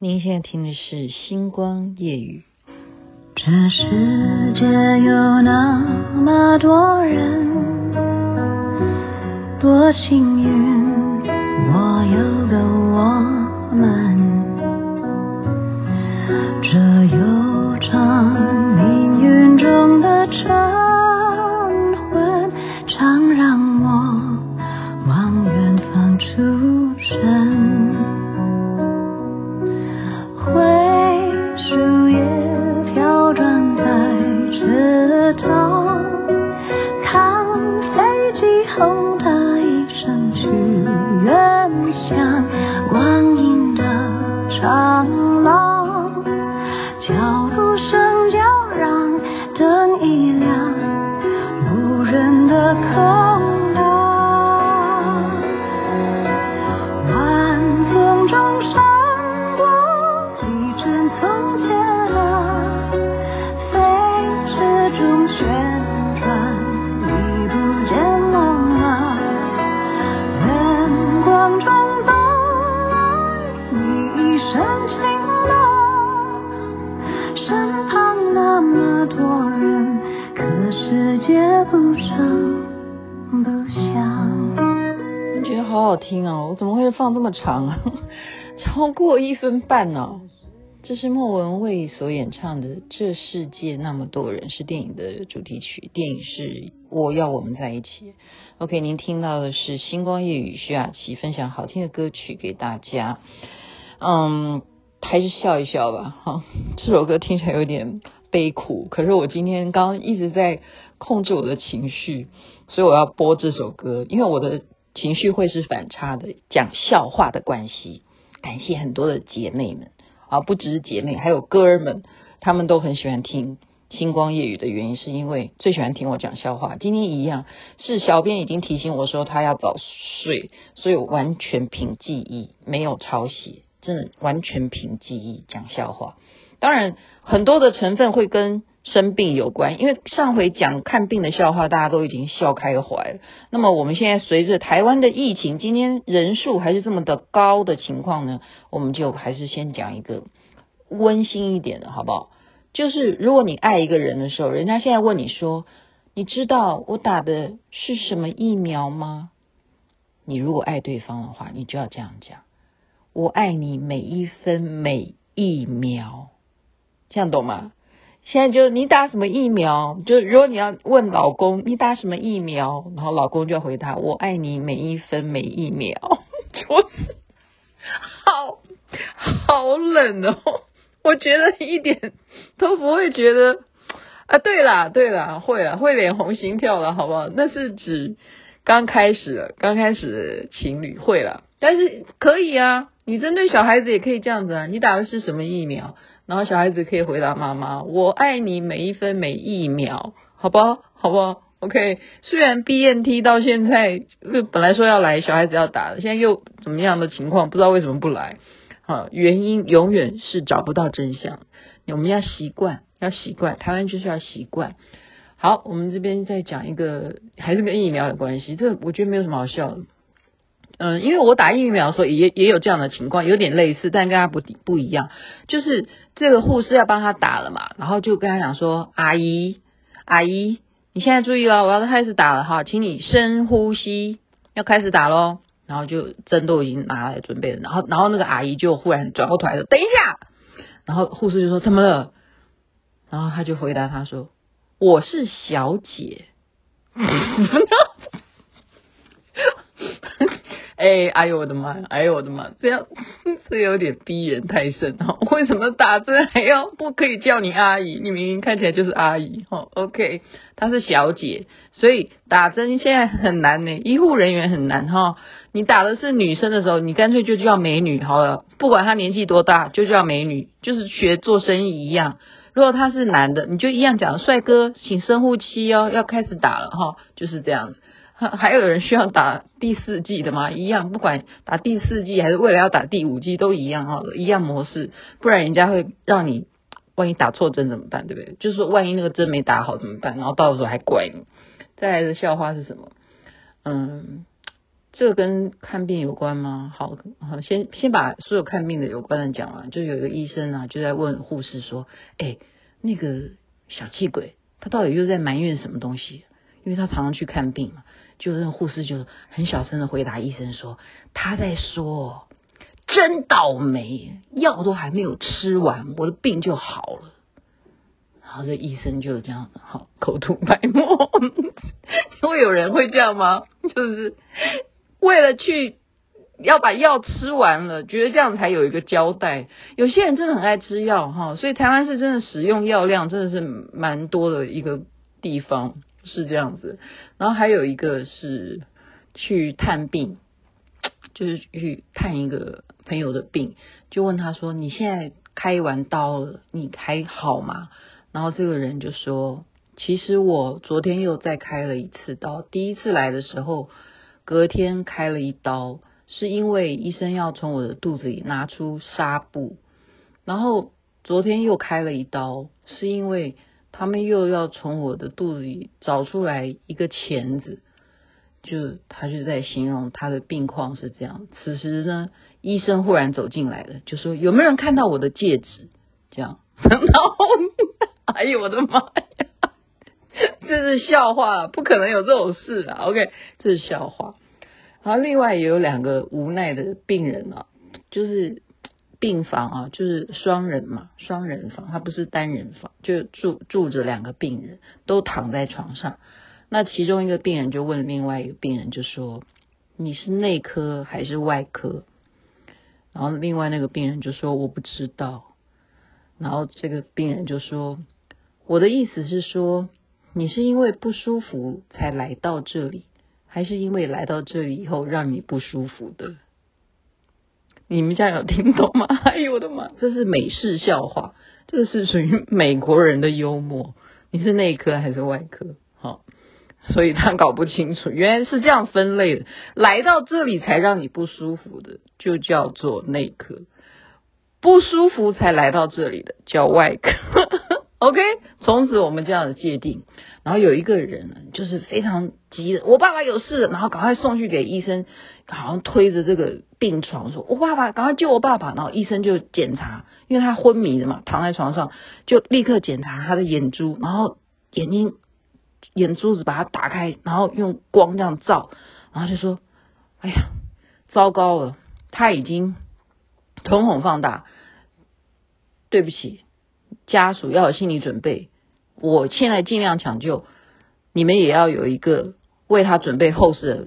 您现在听的是《星光夜雨》。这世界有那么多人，多幸运，我有个我们。这有放这么长？超过一分半呢、这是莫文蔚所演唱的《这世界那么多人》，是电影的主题曲。电影是《我要我们在一起》。OK，您听到的是星光夜雨徐雅琪分享好听的歌曲给大家。嗯，还是笑一笑吧。哈，这首歌听起来有点悲苦，可是我今天刚一直在控制我的情绪，所以我要播这首歌，因为我的。情绪会是反差的，讲笑话的关系。感谢很多的姐妹们啊，不只是姐妹，还有哥儿们，他们都很喜欢听星光夜语的原因，是因为最喜欢听我讲笑话。今天一样，是小编已经提醒我说他要早睡，所以我完全凭记忆，没有抄袭，真的完全凭记忆讲笑话。当然，很多的成分会跟。生病有关，因为上回讲看病的笑话，大家都已经笑开怀了。那么我们现在随着台湾的疫情，今天人数还是这么的高的情况呢，我们就还是先讲一个温馨一点的，好不好？就是如果你爱一个人的时候，人家现在问你说：“你知道我打的是什么疫苗吗？”你如果爱对方的话，你就要这样讲：“我爱你每一分每一秒。”这样懂吗？现在就是你打什么疫苗？就是如果你要问老公你打什么疫苗，然后老公就回答我爱你每一分每一秒。我 好好冷哦，我觉得一点都不会觉得啊。对啦对啦，会啦会脸红心跳了，好不好？那是指刚开始，刚开始情侣会啦，但是可以啊，你针对小孩子也可以这样子啊。你打的是什么疫苗？然后小孩子可以回答妈妈：“我爱你每一分每一秒，好不好？好不好？”OK。虽然 BNT 到现在本来说要来，小孩子要打的，现在又怎么样的情况？不知道为什么不来。啊，原因永远是找不到真相。我们要习惯，要习惯，台湾就是要习惯。好，我们这边再讲一个，还是跟疫苗有关系。这我觉得没有什么好笑的。嗯，因为我打疫苗的时候也也有这样的情况，有点类似，但跟他不不一样。就是这个护士要帮他打了嘛，然后就跟他讲说：“阿姨，阿姨，你现在注意了，我要开始打了哈，请你深呼吸，要开始打喽。”然后就针都已经拿来准备了，然后然后那个阿姨就忽然转过头来说：“等一下。”然后护士就说：“怎么了？”然后他就回答他说：“我是小姐。”哎，哎呦我的妈！哎呦我的妈！这样 这有点逼人太甚哈。为什么打针还要不可以叫你阿姨？你明明看起来就是阿姨哈。OK，她是小姐，所以打针现在很难呢，医护人员很难哈。你打的是女生的时候，你干脆就叫美女好了，不管她年纪多大，就叫美女，就是学做生意一样。如果他是男的，你就一样讲，帅哥，请深呼吸哦，要开始打了哈，就是这样子。还有人需要打第四剂的吗？一样，不管打第四剂还是未来要打第五剂都一样哈，一样模式，不然人家会让你万一打错针怎么办？对不对？就是说万一那个针没打好怎么办？然后到时候还怪你。再来的笑话是什么？嗯，这跟看病有关吗？好，好，先先把所有看病的有关的讲完。就有一个医生啊，就在问护士说：“哎，那个小气鬼，他到底又在埋怨什么东西？因为他常常去看病嘛。”就那护士就很小声的回答医生说：“他在说，真倒霉，药都还没有吃完，我的病就好了。”然后这医生就这样，好，口吐白沫。会有人会这样吗？就是。为了去要把药吃完了，觉得这样才有一个交代。有些人真的很爱吃药哈，所以台湾是真的使用药量真的是蛮多的一个地方，是这样子。然后还有一个是去探病，就是去探一个朋友的病，就问他说：“你现在开完刀了，你还好吗？”然后这个人就说：“其实我昨天又再开了一次刀，第一次来的时候。”隔天开了一刀，是因为医生要从我的肚子里拿出纱布，然后昨天又开了一刀，是因为他们又要从我的肚子里找出来一个钳子，就他就在形容他的病况是这样。此时呢，医生忽然走进来了，就说有没有人看到我的戒指？这样，然后哎呦我的妈呀！这是笑话，不可能有这种事的。OK，这是笑话。然后另外也有两个无奈的病人啊，就是病房啊，就是双人嘛，双人房，它不是单人房，就住住着两个病人，都躺在床上。那其中一个病人就问另外一个病人，就说：“你是内科还是外科？”然后另外那个病人就说：“我不知道。”然后这个病人就说：“我的意思是说。”你是因为不舒服才来到这里，还是因为来到这里以后让你不舒服的？你们家有听懂吗？哎呦我的妈！这是美式笑话，这是属于美国人的幽默。你是内科还是外科？好，所以他搞不清楚，原来是这样分类的。来到这里才让你不舒服的，就叫做内科；不舒服才来到这里的，叫外科。OK，从此我们这样的界定。然后有一个人，就是非常急的，我爸爸有事，然后赶快送去给医生，好像推着这个病床说：“我爸爸，赶快救我爸爸！”然后医生就检查，因为他昏迷了嘛，躺在床上，就立刻检查他的眼珠，然后眼睛眼珠子把它打开，然后用光这样照，然后就说：“哎呀，糟糕了，他已经瞳孔放大，对不起。”家属要有心理准备，我现在尽量抢救，你们也要有一个为他准备后事的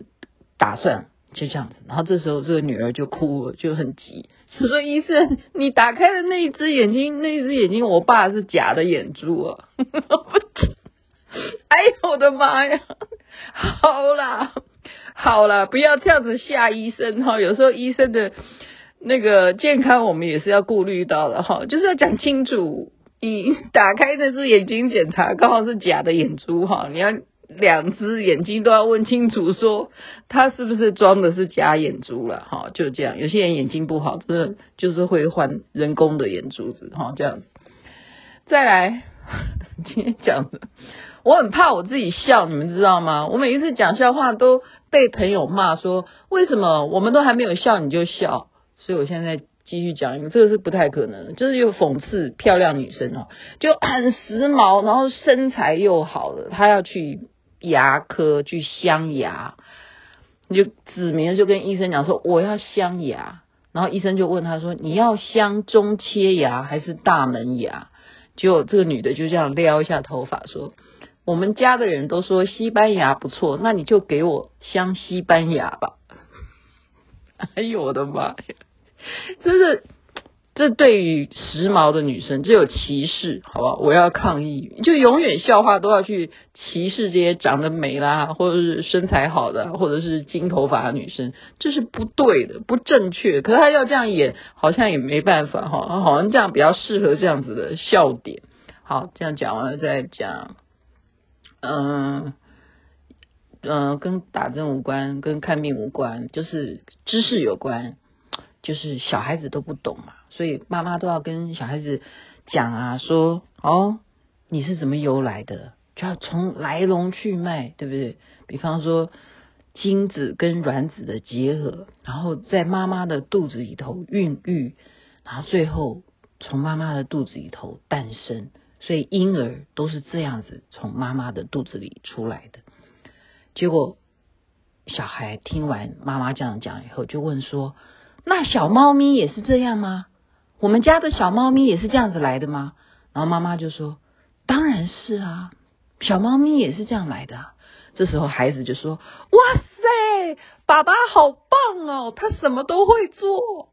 打算，就这样子。然后这时候这个女儿就哭了，就很急，就说：“医生，你打开的那一只眼睛，那一只眼睛，我爸是假的眼珠啊！” 哎呦我的妈呀！好啦，好啦，不要这样子吓医生哈。有时候医生的那个健康，我们也是要顾虑到的哈，就是要讲清楚。你打开那只眼睛检查，刚好是假的眼珠哈，你要两只眼睛都要问清楚，说他是不是装的是假眼珠了哈，就这样。有些人眼睛不好，真的就是会换人工的眼珠子哈，这样子。再来，今天讲的，我很怕我自己笑，你们知道吗？我每一次讲笑话都被朋友骂说，为什么我们都还没有笑你就笑？所以我现在。继续讲，一个这个是不太可能的，就是又讽刺漂亮女生哦，就很时髦，然后身材又好的，她要去牙科去镶牙，你就指明就跟医生讲说我要镶牙，然后医生就问她说你要镶中切牙还是大门牙？结果这个女的就这样撩一下头发说，我们家的人都说西班牙不错，那你就给我镶西班牙吧。哎呦我的妈呀！真是，这对于时髦的女生，这有歧视，好不好？我要抗议，就永远笑话都要去歧视这些长得美啦，或者是身材好的，或者是金头发的女生，这是不对的，不正确。可是他要这样演，好像也没办法哈，好像这样比较适合这样子的笑点。好，这样讲完了再讲，嗯嗯，跟打针无关，跟看病无关，就是知识有关。就是小孩子都不懂嘛，所以妈妈都要跟小孩子讲啊，说哦，你是怎么由来的，就要从来龙去脉，对不对？比方说精子跟卵子的结合，然后在妈妈的肚子里头孕育，然后最后从妈妈的肚子里头诞生。所以婴儿都是这样子从妈妈的肚子里出来的。结果小孩听完妈妈这样讲以后，就问说：“那小猫咪也是这样吗？我们家的小猫咪也是这样子来的吗？”然后妈妈就说：“当然是啊，小猫咪也是这样来的。”这时候孩子就说：“哇塞，爸爸好棒哦，他什么都会做。”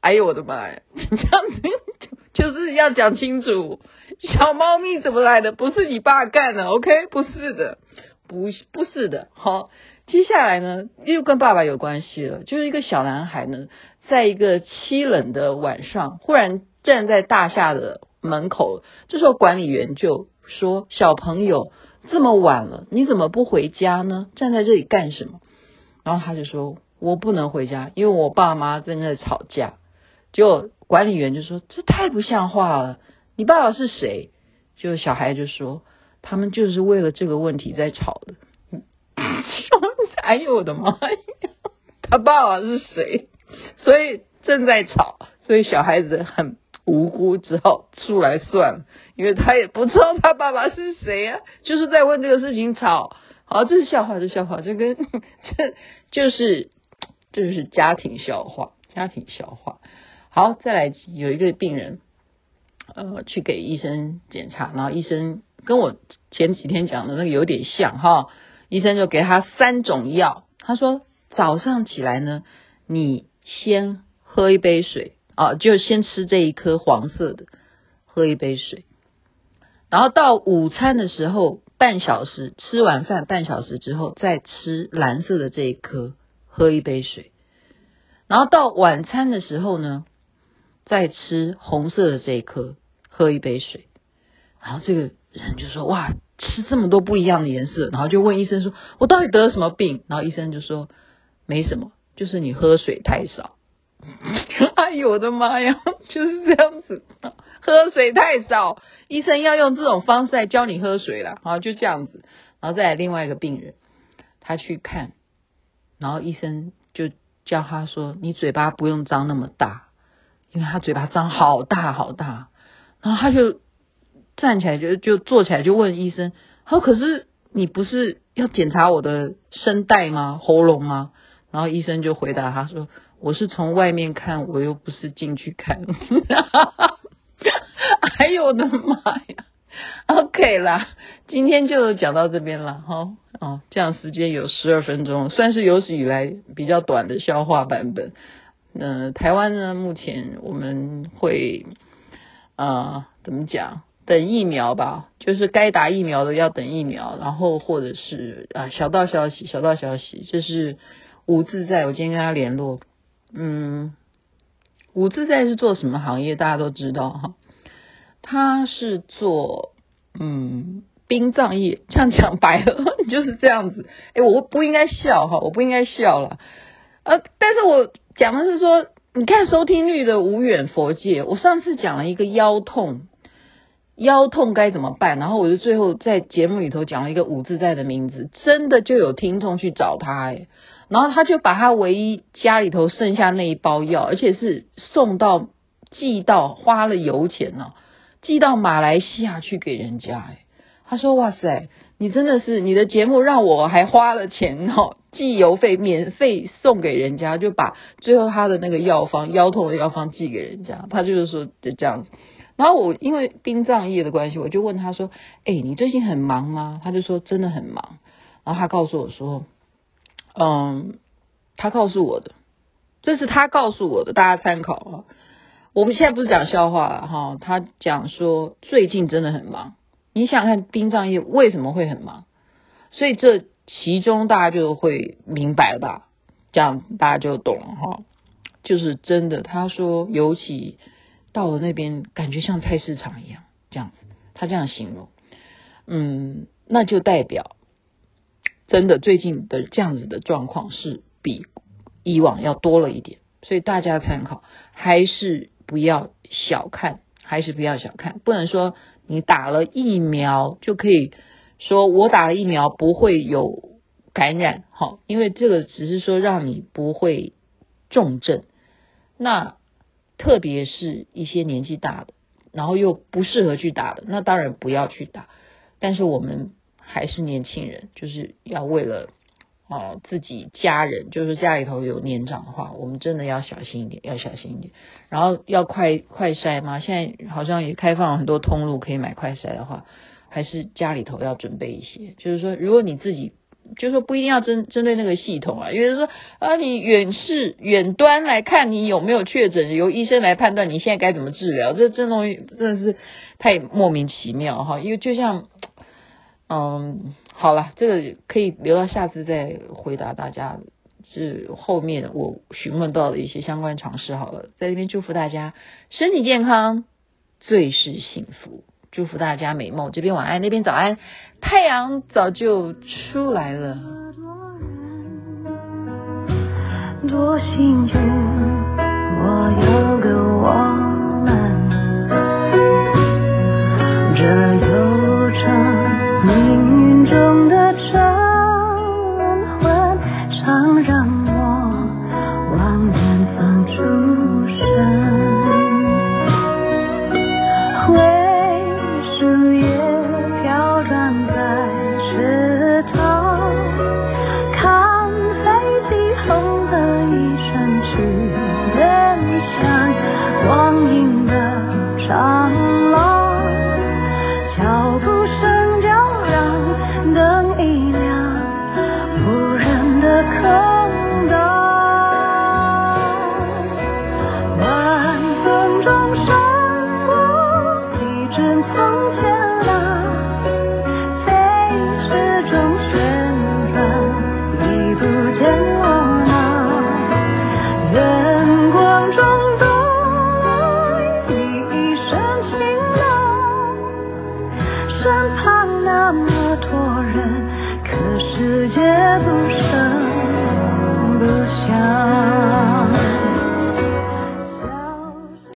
哎呦我的妈呀！这样子。就是要讲清楚，小猫咪怎么来的？不是你爸干的，OK？不是的，不不是的。好，接下来呢，又跟爸爸有关系了。就是一个小男孩呢，在一个凄冷的晚上，忽然站在大厦的门口。这时候管理员就说：“小朋友，这么晚了，你怎么不回家呢？站在这里干什么？”然后他就说：“我不能回家，因为我爸妈正在吵架。”就管理员就说：“这太不像话了！你爸爸是谁？”就小孩就说：“他们就是为了这个问题在吵的。”哎呦我的妈呀！他爸爸是谁？所以正在吵，所以小孩子很无辜，只好出来算了，因为他也不知道他爸爸是谁呀、啊，就是在问这个事情吵。好，这是笑话，这是笑话，这跟这就是这就是家庭笑话，家庭笑话。好，再来有一个病人，呃，去给医生检查，然后医生跟我前几天讲的那个有点像哈，医生就给他三种药，他说早上起来呢，你先喝一杯水。啊，就先吃这一颗黄色的，喝一杯水，然后到午餐的时候半小时，吃完饭半小时之后再吃蓝色的这一颗，喝一杯水，然后到晚餐的时候呢，再吃红色的这一颗，喝一杯水，然后这个人就说：“哇，吃这么多不一样的颜色。”然后就问医生说：“我到底得了什么病？”然后医生就说：“没什么，就是你喝水太少。”哎呦我的妈呀，就是这样子，喝水太少，医生要用这种方式来教你喝水了。好，就这样子，然后再来另外一个病人，他去看，然后医生就叫他说：“你嘴巴不用张那么大。”因为他嘴巴张好大好大，然后他就站起来就就坐起来就问医生：“他说可是你不是要检查我的声带吗？喉咙吗？”然后医生就回答他说：“我是从外面看，我又不是进去看。”哈哈哈哎呦我的妈呀！OK 啦，今天就讲到这边了哈。哦，这样时间有十二分钟，算是有史以来比较短的消化版本。呃，台湾呢，目前我们会啊、怎么讲？等疫苗吧，就是该打疫苗的要等疫苗，然后或者是啊，小道消息，小道消息，就是吴自在，我今天跟他联络，嗯，吴自在是做什么行业？大家都知道哈，他是做嗯殡葬业，这样讲白了 就是这样子。哎，我不应该笑哈，我不应该笑了，呃，但是我。讲的是说，你看收听率的无远佛界。我上次讲了一个腰痛，腰痛该怎么办？然后我就最后在节目里头讲了一个吴自在的名字，真的就有听众去找他诶，然后他就把他唯一家里头剩下那一包药，而且是送到寄到花了油钱呢，寄到马来西亚去给人家诶，他说：“哇塞，你真的是你的节目让我还花了钱哦。”寄邮费免费送给人家，就把最后他的那个药方腰痛的药方寄给人家。他就是说就这样子。然后我因为殡葬业的关系，我就问他说：“哎，你最近很忙吗？”他就说：“真的很忙。”然后他告诉我说：“嗯，他告诉我的，这是他告诉我的，大家参考啊。我们现在不是讲笑话了哈，他讲说最近真的很忙。你想看殡葬业为什么会很忙？所以这。其中大家就会明白了吧？这样大家就懂了哈。就是真的，他说，尤其到了那边，感觉像菜市场一样，这样子，他这样形容。嗯，那就代表真的最近的这样子的状况是比以往要多了一点，所以大家参考，还是不要小看，还是不要小看，不能说你打了疫苗就可以。说我打了疫苗不会有感染，好，因为这个只是说让你不会重症。那特别是一些年纪大的，然后又不适合去打的，那当然不要去打。但是我们还是年轻人，就是要为了啊自己家人，就是家里头有年长的话，我们真的要小心一点，要小心一点。然后要快快筛吗？现在好像也开放了很多通路可以买快筛的话，还是家里头要准备一些。就是说，如果你自己。就是说不一定要针针对那个系统啊，因为说啊，你远视远端来看你有没有确诊，由医生来判断你现在该怎么治疗，这这东西真的是太莫名其妙哈。因为就像，嗯，好了，这个可以留到下次再回答大家，是后面我询问到的一些相关常识。好了，在这边祝福大家身体健康，最是幸福。祝福大家美梦，这边晚安，那边早安，太阳早就出来了。多幸运，我有